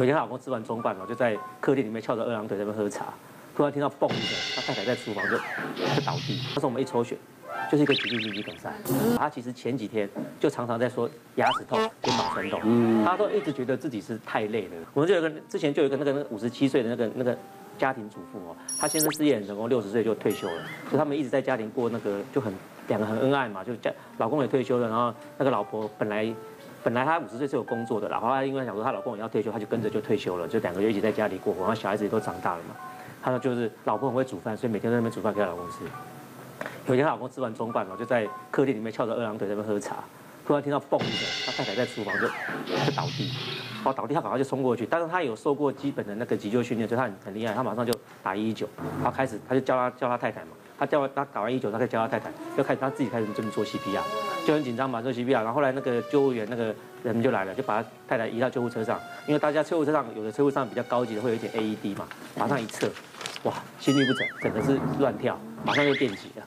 有一天，她老公吃完中饭嘛，就在客厅里面翘着二郎腿在那边喝茶，突然听到嘣一声，他太太在厨房就就倒地。那时候我们一抽血，就是一个急性心肌梗塞。他其实前几天就常常在说牙齿痛、肩膀酸痛，他都一直觉得自己是太累了。我们就有个之前就有一个那个五十七岁的那个那个家庭主妇哦，她先生事业很成功，六十岁就退休了，所以他们一直在家庭过那个就很两个很恩爱嘛，就家老公也退休了，然后那个老婆本来。本来她五十岁是有工作的，然后她因为想说她老公也要退休，她就跟着就退休了，就两个月一起在家里过活，然后小孩子也都长大了嘛。她说就是老婆很会煮饭，所以每天在那边煮饭给她老公吃。有一天她老公吃完中饭嘛，就在客厅里面翘着二郎腿在那边喝茶，突然听到嘣一声，她太太在厨房就就倒地，然后倒地她赶快就冲过去，但是她有受过基本的那个急救训练，所以她很很厉害，她马上就打一一九，然后开始她就叫她叫她太太嘛，她叫她打完一一九，她可以叫她太太，就开始她自己开始这么做 CPR。就很紧张嘛，做 CPR，然后后来那个救护员那个人就来了，就把他太太移到救护车上，因为大家救护车上有的车护上比较高级的会有一点 AED 嘛，马上一测，哇，心率不整，整个是乱跳，马上就电击了。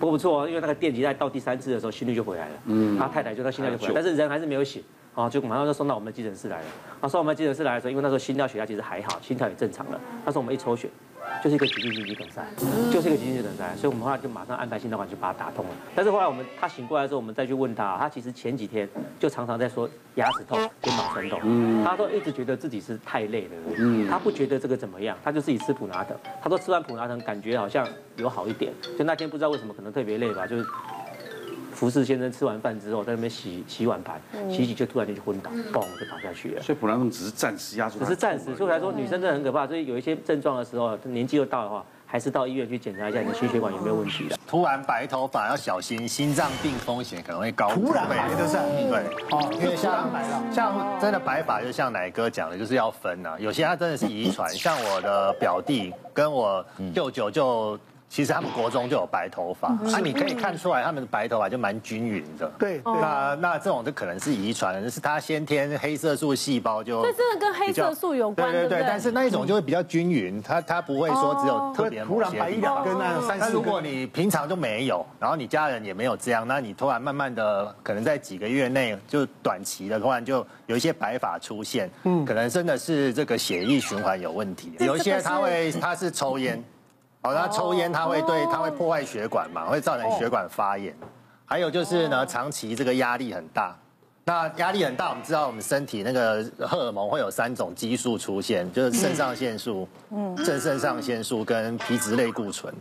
不过不错哦，因为那个电击在到第三次的时候心率就回来了，嗯，他太太就到心跳就回来，但是人还是没有醒，啊，就马上就送到我们的急诊室来了。然后送我们急诊室来的时候，因为那时候心跳血压其实还好，心跳也正常了，那时候我们一抽血。就是一个急性心肌梗塞，就是一个急性心肌梗塞，所以我们后来就马上安排心导管去把它打通了。但是后来我们他醒过来的时候，我们再去问他，他其实前几天就常常在说牙齿痛、肩膀酸痛，他说一直觉得自己是太累了，他不觉得这个怎么样，他就自己吃普拿疼，他说吃完普拿疼感觉好像有好一点，就那天不知道为什么可能特别累吧，就是。服侍先生吃完饭之后，在那边洗洗碗盘，洗洗就突然间就昏倒，嘣就倒下去了。所以普拿疼只是暂时压住，只是暂时。所以来说，女生真的很可怕。所以有一些症状的时候，年纪又大的话，还是到医院去检查一下你的心血管有没有问题的。突然白头发要小心，心脏病风险可能会高。突然白就是，对，哦，因为像像真的白发，就像奶哥讲的，就是要分啊。有些他真的是遗传，像我的表弟跟我舅舅就。其实他们国中就有白头发，啊，你可以看出来他们的白头发就蛮均匀的。对，那那这种就可能是遗传，就是他先天黑色素细胞就。这真的跟黑色素有关，对对对。但是那一种就会比较均匀，它它不会说只有特别。突然白一两根那三四根。如果你平常就没有，然后你家人也没有这样，那你突然慢慢的，可能在几个月内就短期的，突然就有一些白发出现，嗯，可能真的是这个血液循环有问题。有一些他会他是抽烟。好，他抽烟，他会对，他会破坏血管嘛，会造成血管发炎。还有就是呢，长期这个压力很大。那压力很大，我们知道我们身体那个荷尔蒙会有三种激素出现，就是肾上腺素、嗯，正肾上腺素跟皮质类固醇。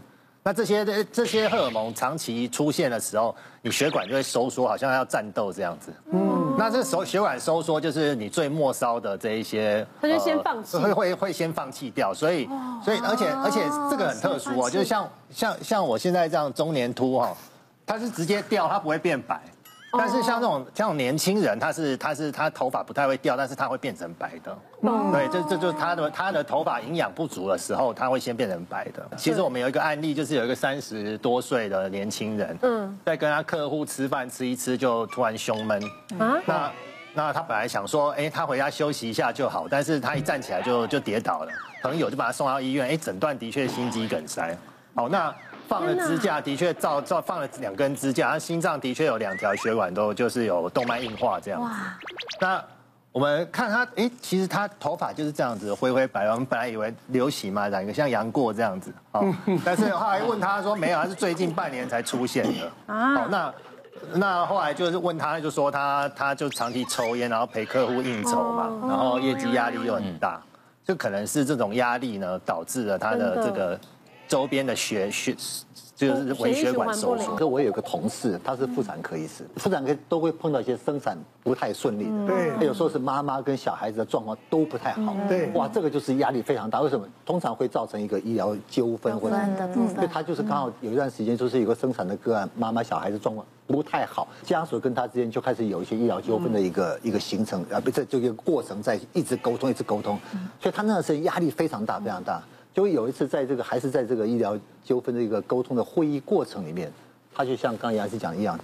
那这些这这些荷尔蒙长期出现的时候，你血管就会收缩，好像要战斗这样子。嗯，那这时候血管收缩就是你最末梢的这一些，他就先放弃，会会会先放弃掉。所以所以而且而且这个很特殊哦，就是像像像我现在这样中年秃哈，它是直接掉，它不会变白。但是像这种像这种年轻人，他是他是他头发不太会掉，但是他会变成白的。嗯，对，这这就是他的他的头发营养不足的时候，他会先变成白的。其实我们有一个案例，就是有一个三十多岁的年轻人，嗯，在跟他客户吃饭吃一吃，就突然胸闷。啊，那那他本来想说，哎，他回家休息一下就好，但是他一站起来就就跌倒了，朋友就把他送到医院，哎，诊断的确心肌梗塞。好，那。放了支架，的确照照放了两根支架，他心脏的确有两条血管都就是有动脉硬化这样子。哇！那我们看他，哎，其实他头发就是这样子灰灰白。我们本来以为流行嘛，染个像杨过这样子。哦，但是后来问他说没有，他是最近半年才出现的。啊。好，那那后来就是问他，就说他他就长期抽烟，然后陪客户应酬嘛，然后业绩压力又很大，就可能是这种压力呢导致了他的这个。周边的血血就是微血管收缩。可我有个同事，他是妇产科医师，妇产科都会碰到一些生产不太顺利的。对，有时候是妈妈跟小孩子的状况都不太好。对，哇，这个就是压力非常大。为什么？通常会造成一个医疗纠纷或者，因为他就是刚好有一段时间就是有个生产的个案，妈妈小孩子状况不太好，家属跟他之间就开始有一些医疗纠纷的一个一个形成啊，不，这这个过程在一直沟通，一直沟通，所以他那段时间压力非常大，非常大。就有一次，在这个还是在这个医疗纠纷的一个沟通的会议过程里面，他就像刚刚杨医师讲的一样，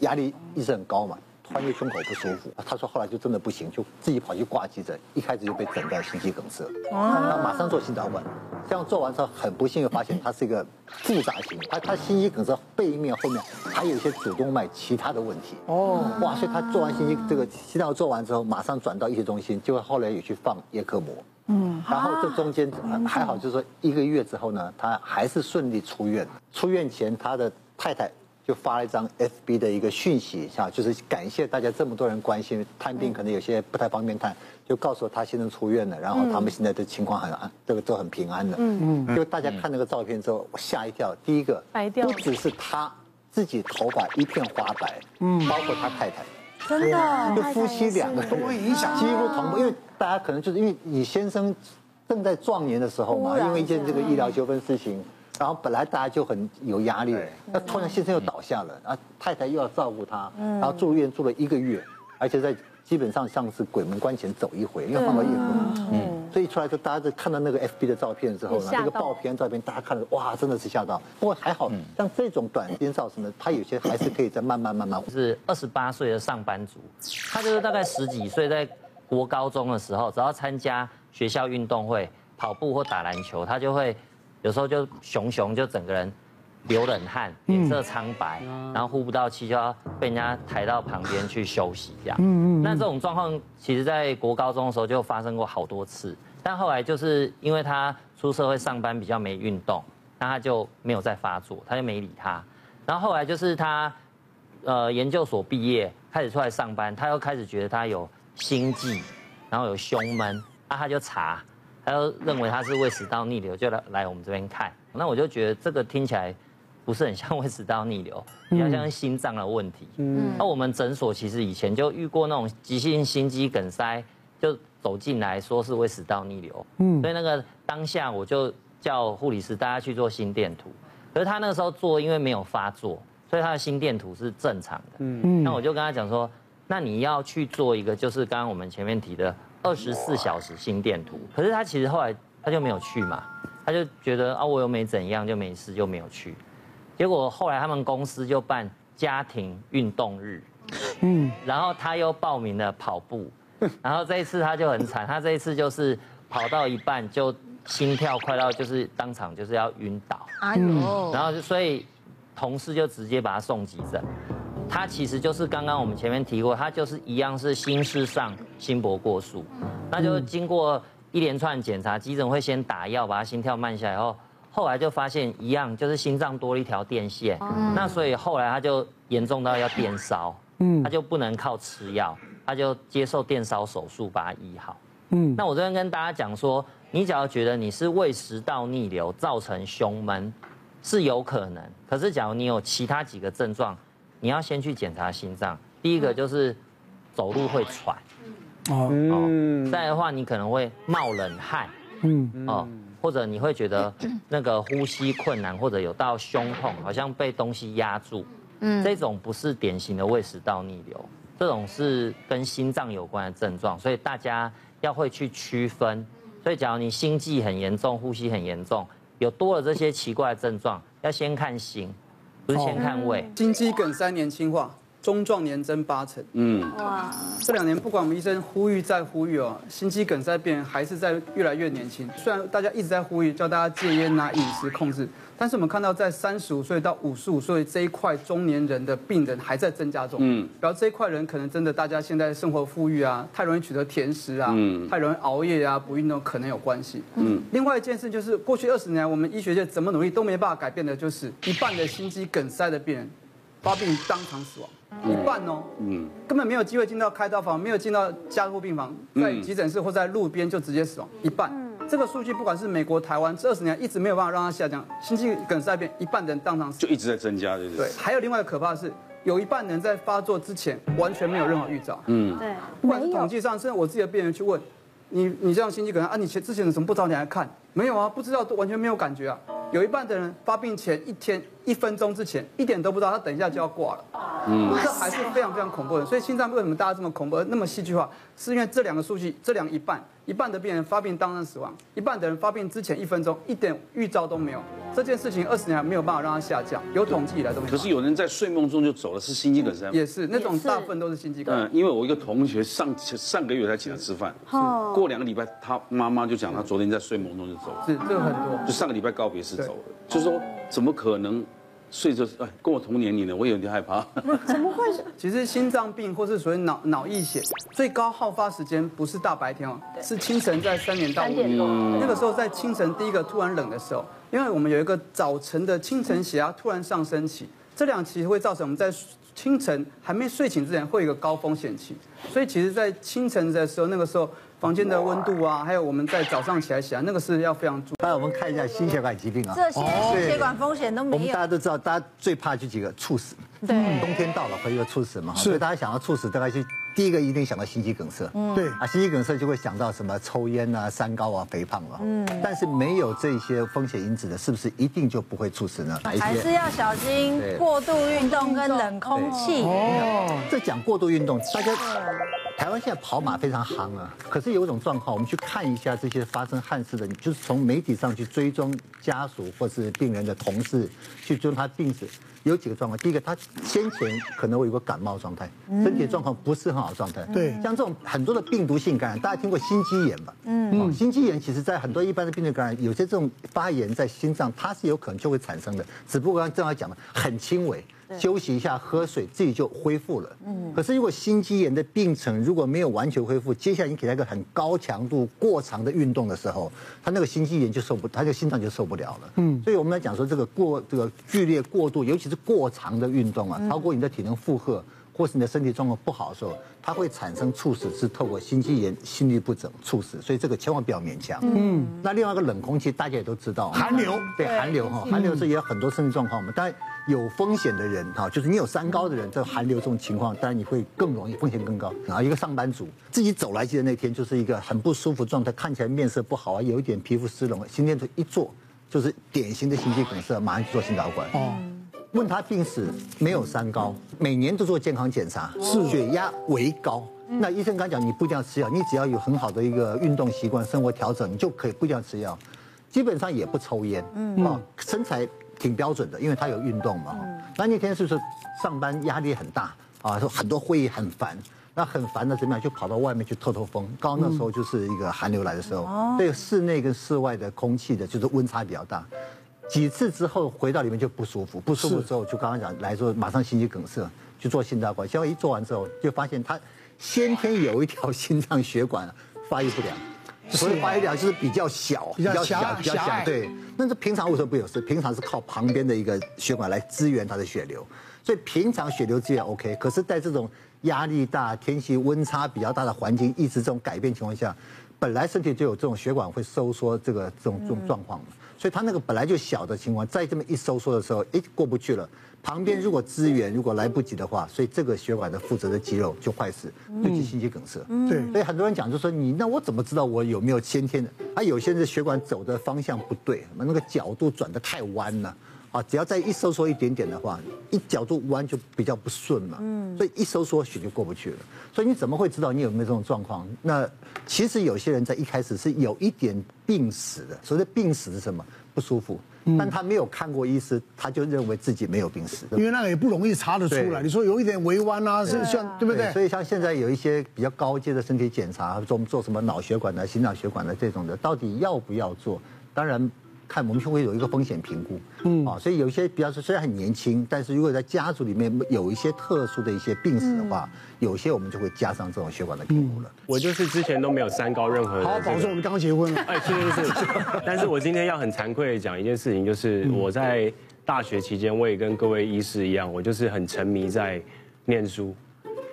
压力一直很高嘛，突然间胸口不舒服，他说后来就真的不行，就自己跑去挂急诊，一开始就被诊断心肌梗塞，他马上做心导管，这样做完之后很不幸又发现他是一个复杂型，他他心肌梗塞背面后面还有一些主动脉其他的问题。哦，哇，所以他做完心肌这个心脏做完之后，马上转到医学中心，就后来也去放叶克膜，嗯，然后这中间还好，就是说一个月之后呢，他还是顺利出院，出院前他的太太。就发了一张 FB 的一个讯息，哈，就是感谢大家这么多人关心，探病可能有些不太方便探，就告诉他先生出院了，然后他们现在的情况很安，这个都很平安的。嗯嗯。就大家看那个照片之后，我吓一跳。第一个，不只是他自己头发一片花白，嗯，包括他太太，真的，就夫妻两个都会影响，几乎同步，因为大家可能就是因为你先生正在壮年的时候嘛，因为一件这个医疗纠纷事情。然后本来大家就很有压力，那突然先生又倒下了，然后太太又要照顾他，然后住院住了一个月，而且在基本上像是鬼门关前走一回，因为放到医院，嗯，所以出来就大家在看到那个 FB 的照片之后呢，这个爆片照片大家看了，哇，真的是吓到。不过还好，像这种短时间造成的，他有些还是可以再慢慢慢慢。是二十八岁的上班族，他就是大概十几岁，在国高中的时候，只要参加学校运动会，跑步或打篮球，他就会。有时候就熊熊就整个人流冷汗，脸色苍白，然后呼不到气，就要被人家抬到旁边去休息这样。那这种状况，其实在国高中的时候就发生过好多次，但后来就是因为他出社会上班比较没运动，那他就没有再发作，他就没理他。然后后来就是他呃研究所毕业，开始出来上班，他又开始觉得他有心悸，然后有胸闷，那他就查。他就认为他是胃食道逆流，就来来我们这边看。那我就觉得这个听起来不是很像胃食道逆流，比较像心脏的问题。嗯。那我们诊所其实以前就遇过那种急性心肌梗塞，就走进来说是胃食道逆流。嗯。所以那个当下我就叫护理师大家去做心电图，可是他那个时候做因为没有发作，所以他的心电图是正常的。嗯。那我就跟他讲说，那你要去做一个，就是刚刚我们前面提的。二十四小时心电图，可是他其实后来他就没有去嘛，他就觉得啊我又没怎样，就没事就没有去。结果后来他们公司就办家庭运动日，嗯，然后他又报名了跑步，然后这一次他就很惨，他这一次就是跑到一半就心跳快到就是当场就是要晕倒，哎呦，然后就所以同事就直接把他送急诊。他其实就是刚刚我们前面提过，他就是一样是心室上心搏过速，那就经过一连串检查，急诊会先打药把他心跳慢下来，后后来就发现一样就是心脏多了一条电线，那所以后来他就严重到要电烧，嗯，他就不能靠吃药，他就接受电烧手术把它医好，嗯，那我这边跟大家讲说，你只要觉得你是胃食道逆流造成胸闷，是有可能，可是假如你有其他几个症状。你要先去检查心脏，第一个就是走路会喘，哦，再的话你可能会冒冷汗，嗯，哦，或者你会觉得那个呼吸困难，或者有到胸痛，好像被东西压住，嗯，这种不是典型的胃食道逆流，这种是跟心脏有关的症状，所以大家要会去区分。所以假如你心悸很严重，呼吸很严重，有多了这些奇怪的症状，要先看心。不是先看胃，心肌梗塞年轻化，中壮年增八成。嗯，哇，这两年不管我们医生呼吁再呼吁哦，心肌梗塞病人还是在越来越年轻。虽然大家一直在呼吁叫大家戒烟啊、饮食控制，但是我们看到在三十五岁到五十五岁这一块中年人的病人还在增加中。嗯，然后这一块人可能真的大家现在生活富裕啊，太容易取得甜食啊，嗯，太容易熬夜啊，不运动可能有关系。嗯，另外一件事就是过去二十年我们医学界怎么努力都没办法改变的，就是一半的心肌梗塞的病人发病当场死亡。一半哦，嗯，根本没有机会进到开刀房，没有进到加护病房，在急诊室或在路边就直接死亡，一半。这个数据不管是美国、台湾，这二十年一直没有办法让它下降。心肌梗塞变一半人当场死，就一直在增加，对不对？对，还有另外一个可怕的是，有一半人在发作之前完全没有任何预兆。嗯，对，不管是统计上，甚至我自己的病人去问，你你这样心肌梗塞啊，你前之前怎么不早点来看？没有啊，不知道，都完全没有感觉啊。有一半的人发病前一天一分钟之前一点都不知道，他等一下就要挂了，嗯，这还是非常非常恐怖的。所以心脏为什么大家这么恐怖，那么戏剧化，是因为这两个数据，这两一半，一半的病人发病当场死亡，一半的人发病之前一分钟一点预兆都没有，这件事情二十年还没有办法让它下降，有统计以来都没有。可是有人在睡梦中就走了，是心肌梗塞吗？也是那种大部分都是心肌梗塞。嗯，因为我一个同学上上个月才请他吃饭，过两个礼拜他妈妈就讲他昨天在睡梦中就走了，是这个很多，就上个礼拜告别式走了，就是说怎么可能？睡着，哎，跟我同年龄的，我有点害怕。怎么会？其实心脏病或是所谓脑脑溢血，最高好发时间不是大白天哦，是清晨在三点到五点。那个时候在清晨第一个突然冷的时候，因为我们有一个早晨的清晨血压突然上升期，这两期会造成我们在清晨还没睡醒之前会有一个高风险期，所以其实，在清晨的时候，那个时候。房间的温度啊，还有我们在早上起来起来，那个是要非常注意。来，我们看一下心血管疾病啊，这些心血管风险都没有。我们大家都知道，大家最怕就几个猝死。对，冬天到了会有猝死嘛？所以大家想要猝死，大概就第一个一定想到心肌梗塞。嗯，对啊，心肌梗塞就会想到什么抽烟啊、三高啊、肥胖啊。嗯，但是没有这些风险因子的，是不是一定就不会猝死呢？还是要小心过度运动跟冷空气。哦，这讲过度运动，大家。台湾现在跑马非常行啊，可是有一种状况，我们去看一下这些发生汉事的，就是从媒体上去追踪家属或是病人的同事，去追踪他病史，有几个状况。第一个，他先前可能会有个感冒状态，身体状况不是很好状态。对，像这种很多的病毒性感染，大家听过心肌炎吧？嗯，心肌炎其实在很多一般的病毒感染，有些这种发炎在心脏，它是有可能就会产生的，只不过刚刚正好讲的很轻微。休息一下，喝水，自己就恢复了。嗯，可是如果心肌炎的病程如果没有完全恢复，接下来你给他一个很高强度、过长的运动的时候，他那个心肌炎就受不，他就心脏就受不了了。嗯，所以我们来讲说，这个过这个剧烈过度，尤其是过长的运动啊，超过你的体能负荷，或是你的身体状况不好的时候，它会产生猝死，是透过心肌炎、心律不整猝死。所以这个千万不要勉强。嗯，那另外一个冷空气，大家也都知道，寒流，对寒流哈，寒流是也有很多身体状况嘛，但。有风险的人哈，就是你有三高的人，这寒流这种情况，当然你会更容易风险更高。然后一个上班族自己走来记得那天，就是一个很不舒服状态，看起来面色不好啊，有一点皮肤湿冷，心电图一做就是典型的心肌梗塞，马上去做心导管。哦，问他病史没有三高，每年都做健康检查，是血压为高。那医生刚讲，你不一定要吃药，你只要有很好的一个运动习惯、生活调整，你就可以不一定要吃药，基本上也不抽烟，嗯，啊，身材。挺标准的，因为他有运动嘛。那那天是不是上班压力很大啊？说很多会议很烦，那很烦的怎么样？就跑到外面去透透风。刚刚那时候就是一个寒流来的时候，对室内跟室外的空气的就是温差比较大。几次之后回到里面就不舒服，不舒服之后就刚刚讲来说马上心肌梗塞，去做心导管。结果一做完之后就发现他先天有一条心脏血管发育不良。所以发育不良就是比较小，比较小，比较小，对。那这平常为什么不有事？平常是靠旁边的一个血管来支援他的血流，所以平常血流资源 OK。可是，在这种压力大、天气温差比较大的环境，一直这种改变情况下，本来身体就有这种血管会收缩，这个这种这种状况嘛。所以它那个本来就小的情况，再这么一收缩的时候，哎，过不去了。旁边如果支援如果来不及的话，所以这个血管的负责的肌肉就坏死，就进心肌梗塞。对，所以很多人讲就说你那我怎么知道我有没有先天的？啊，有些人血管走的方向不对，那个角度转得太弯了。啊，只要再一收缩一点点的话，一角度弯就比较不顺嘛。嗯，所以一收缩血就过不去了。所以你怎么会知道你有没有这种状况？那其实有些人在一开始是有一点病史的。所谓的病史是什么？不舒服。但他没有看过医师，他就认为自己没有病史，因为那个也不容易查得出来。你说有一点微弯啊，是像对不对？所以像现在有一些比较高阶的身体检查，做做什么脑血管的、心脑血管的这种的，到底要不要做？当然。看，我们就会有一个风险评估，嗯，啊，所以有一些，比方说虽然很年轻，但是如果在家族里面有一些特殊的一些病史的话，有些我们就会加上这种血管的评估了。我就是之前都没有三高任何的。好，保证我们刚结婚了。哎，是是是。但是我今天要很惭愧的讲一件事情，就是我在大学期间，我也跟各位医师一样，我就是很沉迷在念书。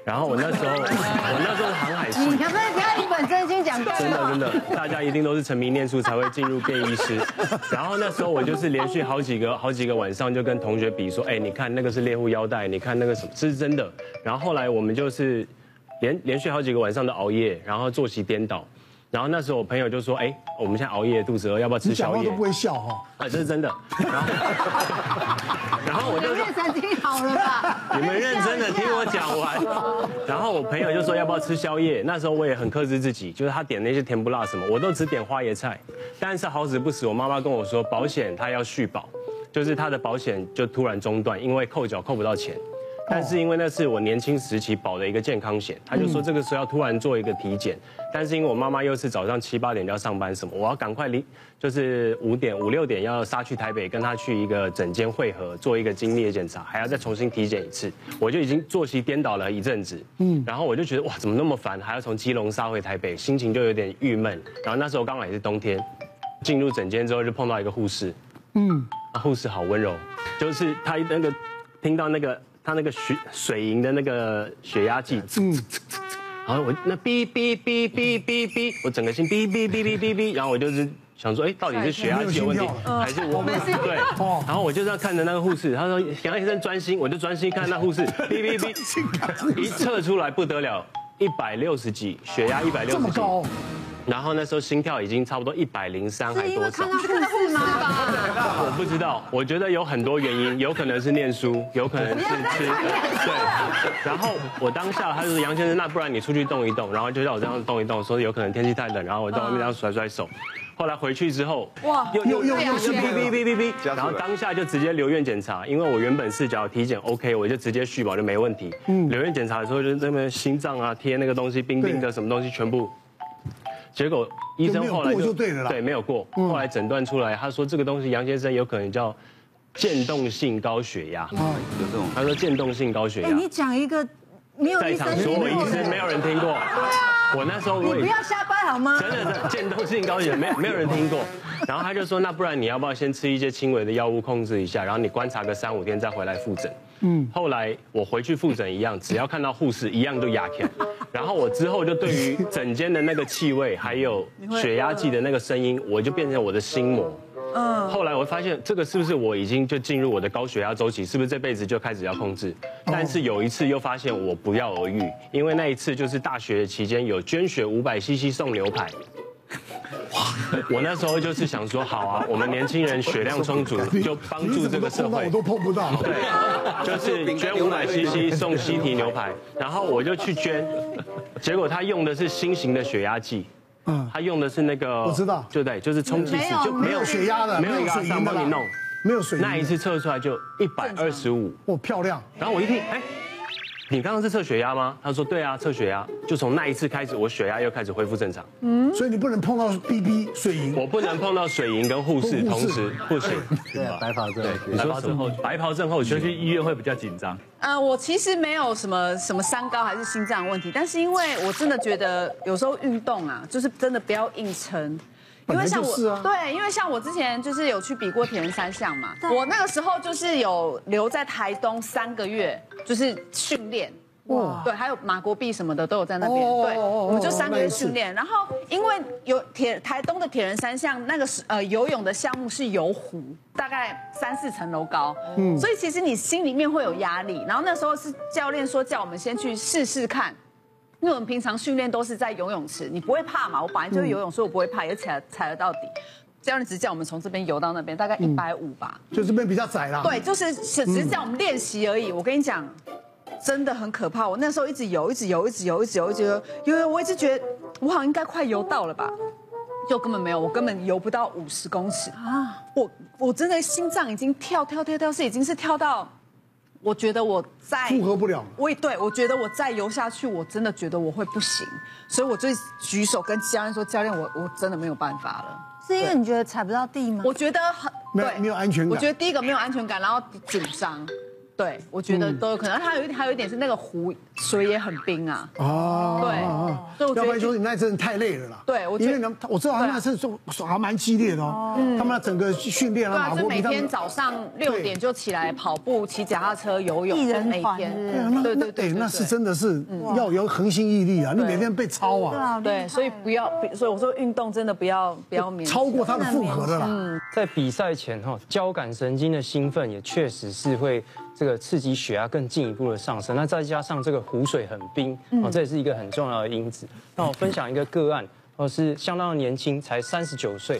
然后我那时候，我那时候是航海系。你可不可以不要一本正经讲？真的真的，大家一定都是沉迷念书才会进入变医师。然后那时候我就是连续好几个好几个晚上就跟同学比说，哎，你看那个是猎户腰带，你看那个什么，这是真的。然后后来我们就是连连续好几个晚上的熬夜，然后作息颠倒。然后那时候我朋友就说，哎，我们现在熬夜肚子饿，要不要吃宵夜？你讲话都不会笑哈。啊，这是真的。然后，然后我就好了吧？你们认真的听我讲完。然后我朋友就说要不要吃宵夜？那时候我也很克制自己，就是他点那些甜不辣什么，我都只点花椰菜。但是好死不死，我妈妈跟我说保险他要续保，就是他的保险就突然中断，因为扣缴扣不到钱。但是因为那是我年轻时期保的一个健康险，他就说这个时候要突然做一个体检，但是因为我妈妈又是早上七八点就要上班什么，我要赶快离，就是五点五六点要杀去台北跟她去一个诊间会合，做一个精密的检查，还要再重新体检一次，我就已经作息颠倒了一阵子，嗯，然后我就觉得哇怎么那么烦，还要从基隆杀回台北，心情就有点郁闷。然后那时候刚好也是冬天，进入诊间之后就碰到一个护士，嗯，啊护士好温柔，就是他那个听到那个。他那个血水银的那个血压计，嗯，然后我那哔哔哔哔哔哔，我整个心哔哔哔哔哔哔，然后我就是想说，哎，到底是血压计有问题，还是我？们对？然后我就这样看着那个护士，他说杨医生专心，我就专心看那护士，哔哔哔，一测出来不得了，一百六十几，血压一百六十几。然后那时候心跳已经差不多一百零三还多少？看到护士吗？我不知道，我觉得有很多原因，有可能是念书，有可能是吃，对。然后我当下他就说杨先生，那不然你出去动一动，然后就叫我这样动一动，说有可能天气太冷，然后我在外面这样甩甩手。后来回去之后，哇，又又又又是哔哔哔哔哔，然后当下就直接留院检查，因为我原本是只要体检 OK，我就直接续保就没问题。嗯，留院检查的时候就那边心脏啊贴那个东西冰冰的什么东西全部。结果医生后来就对没有过，后来诊断出来，他说这个东西杨先生有可能叫渐冻性高血压，有这种，他说渐冻性高血压。你讲一个没有在场所有医生没有人听过，对啊，我那时候你不要瞎掰好吗？真的是渐冻性高血压，没没有人听过。然后他就说，那不然你要不要先吃一些轻微的药物控制一下，然后你观察个三五天再回来复诊。嗯，后来我回去复诊一样，只要看到护士一样都压开。然后我之后就对于整间的那个气味，还有血压计的那个声音，我就变成我的心魔。嗯。后来我发现这个是不是我已经就进入我的高血压周期？是不是这辈子就开始要控制？但是有一次又发现我不药而愈，因为那一次就是大学期间有捐血五百 CC 送牛排。我那时候就是想说，好啊，我们年轻人血量充足，就帮助这个社会。我都碰不到。对，就是捐五百 CC 送西提牛排，然后我就去捐，结果他用的是新型的血压计，嗯，他用的是那个，我知道，就对，就是充气式，就没有血压的，没有一个阿桑帮你弄，没有水。那一次测出来就一百二十五，哦，漂亮。然后我一听，哎。你刚刚是测血压吗？他说对啊，测血压。就从那一次开始，我血压又开始恢复正常。嗯，所以你不能碰到 BB 水银，我不能碰到水银跟护士同时不行。对啊，白袍症。对，白袍症候白袍症候群去医院会比较紧张。呃，我其实没有什么什么三高还是心脏问题，但是因为我真的觉得有时候运动啊，就是真的不要硬撑。因为像我，对，因为像我之前就是有去比过铁人三项嘛，我那个时候就是有留在台东三个月，就是训练，哇，对，还有马国碧什么的都有在那边，对，我们就三个月训练，然后因为有铁台东的铁人三项那个是呃游泳的项目是游湖，大概三四层楼高，嗯，所以其实你心里面会有压力，然后那时候是教练说叫我们先去试试看。因为我们平常训练都是在游泳池，你不会怕嘛？我本来就是游泳，所以我不会怕，也踩踩得到底。教练只叫我们从这边游到那边，大概一百五吧，就这边比较窄啦。对，就是只是叫我们练习而已。我跟你讲，真的很可怕。我那时候一直游，一直游，一直游，一直游，一直游，因为我一直觉得我好像应该快游到了吧，就根本没有，我根本游不到五十公尺啊！我我真的心脏已经跳跳跳跳，是已经是跳到。我觉得我再复合不了，我也对，我觉得我再游下去，我真的觉得我会不行，所以我就举手跟教练说：“教练，我我真的没有办法了。”是因为你觉得踩不到地吗？我觉得很对，没有安全感。我觉得第一个没有安全感，然后紧张。对，我觉得都有可能。它有一还有一点是那个湖水也很冰啊。哦，对，要不然说你那阵太累了啦。对，我因为呢，我知道他那阵说还蛮激烈的哦。他们那整个训练啊，对，是每天早上六点就起来跑步、骑脚踏车、游泳，一人每天。对对对，那是真的是要有恒心毅力啊！你每天被操啊。对，所以不要，所以我说运动真的不要不要勉超过他的负荷的啦。在比赛前哈，交感神经的兴奋也确实是会。这个刺激血压更进一步的上升，那再加上这个湖水很冰，哦，这也是一个很重要的因子。那我分享一个个案，哦是相当的年轻，才三十九岁，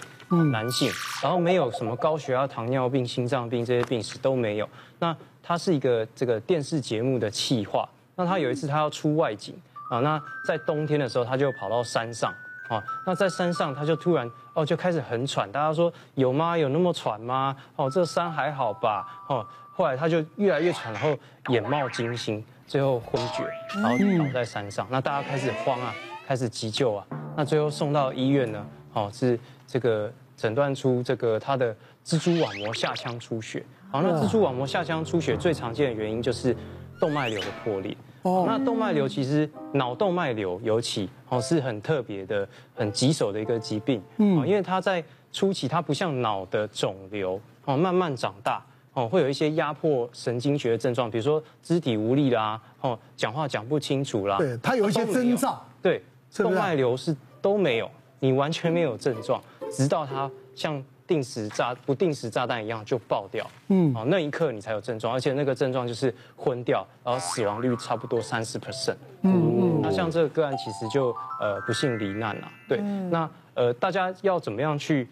男性，然后没有什么高血压、糖尿病、心脏病这些病史都没有。那他是一个这个电视节目的企划，那他有一次他要出外景啊，那在冬天的时候他就跑到山上哦，那在山上他就突然哦就开始很喘，大家说有吗？有那么喘吗？哦，这山还好吧？哦，后来他就越来越喘，然后眼冒金星，最后昏厥，然后倒在山上，那大家开始慌啊。开始急救啊，那最后送到医院呢，哦，是这个诊断出这个他的蜘蛛网膜下腔出血。好，那蜘蛛网膜下腔出血最常见的原因就是动脉瘤的破裂。哦，那动脉瘤其实脑动脉瘤尤其哦是很特别的、很棘手的一个疾病。嗯，因为它在初期它不像脑的肿瘤哦，慢慢长大哦，会有一些压迫神经学的症状，比如说肢体无力啦，哦，讲话讲不清楚啦。对，它有一些征兆。对。动脉瘤是都没有，你完全没有症状，直到它像定时炸不定时炸弹一样就爆掉，嗯，哦，那一刻你才有症状，而且那个症状就是昏掉，然后死亡率差不多三十 percent，嗯嗯，那像这个个案其实就呃不幸罹难了，对，那呃大家要怎么样去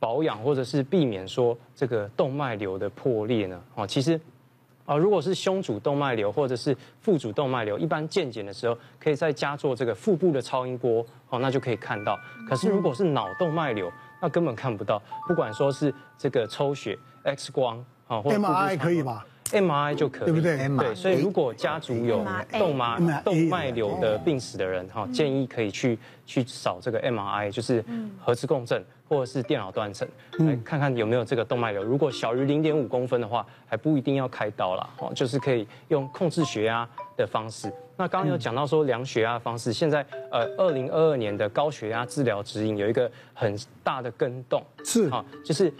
保养或者是避免说这个动脉瘤的破裂呢？哦，其实。啊，如果是胸主动脉瘤或者是腹主动脉瘤，一般健检的时候可以再加做这个腹部的超音波，哦，那就可以看到。可是如果是脑动脉瘤，那根本看不到。不管说是这个抽血、X 光啊，或者 MRI 可以吧？MRI 就可以，对不对？对，所以如果家族有动脉动脉瘤的病史的人，哈，建议可以去去扫这个 MRI，就是核磁共振。或者是电脑断层，来看看有没有这个动脉瘤。如果小于零点五公分的话，还不一定要开刀了，哦，就是可以用控制血压的方式。那刚刚有讲到说量血压的方式，现在呃，二零二二年的高血压治疗指引有一个很大的跟动，是。啊，就是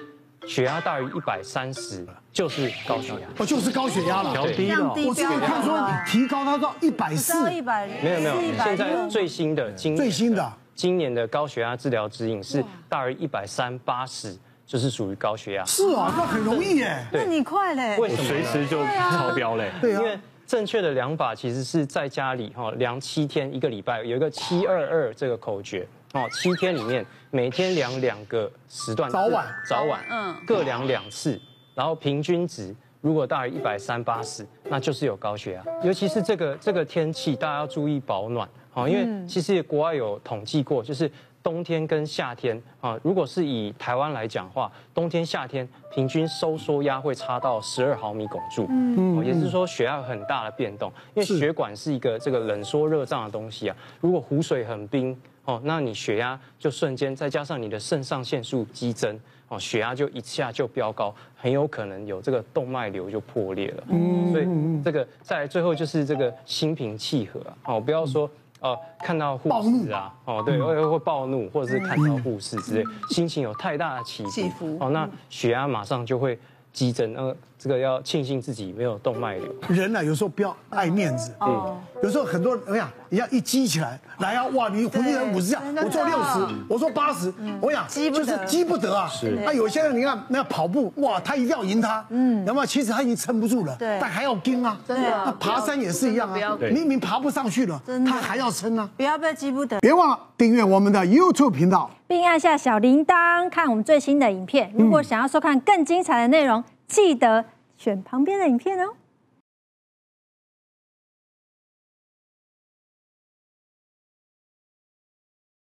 血压大于一百三十就是高血压，哦，就是高血压了，调低了。我之前看说提高它到一百四，一百没有没有，现在最新的今最新的。今年的高血压治疗指引是大于一百三八十，就是属于高血压。是啊，那很容易耶。那你快嘞？为什么？随时就超标嘞。对啊。因为正确的量法其实是在家里哈量七天一个礼拜，有一个七二二这个口诀哦，七天里面每天量两个时段，早晚早晚嗯各量两次，然后平均值如果大于一百三八十，那就是有高血压。尤其是这个这个天气，大家要注意保暖。啊，因为其实国外有统计过，就是冬天跟夏天啊，如果是以台湾来讲的话，冬天夏天平均收缩压会差到十二毫米汞柱，嗯，也就是说血压有很大的变动，因为血管是一个这个冷缩热胀的东西啊，如果湖水很冰哦，那你血压就瞬间，再加上你的肾上腺素激增哦，血压就一下就飙高，很有可能有这个动脉瘤就破裂了，嗯，所以这个再最后就是这个心平气和啊，哦，不要说。哦，看到护士啊，哦，对，会会暴怒，或者是看到护士之类，心情有太大的起伏，起伏，哦，那血压马上就会激增，呃。这个要庆幸自己没有动脉瘤。人呢、啊，有时候不要爱面子。嗯。有时候很多人，哎呀，你要一激起来，来啊，哇，你混一人五十下，我做六十，我做八十，我想就是激不得啊。是。那有些人，你看那跑步，哇，他一定要赢他。嗯。那么其实他已经撑不住了。对。但还要跟啊。真的。那爬山也是一样啊。明明爬不上去了，他还要撑啊。不要被激不得。别忘了订阅我们的 YouTube 频道，并按下小铃铛，看我们最新的影片。如果想要收看更精彩的内容，记得。选旁边的影片哦。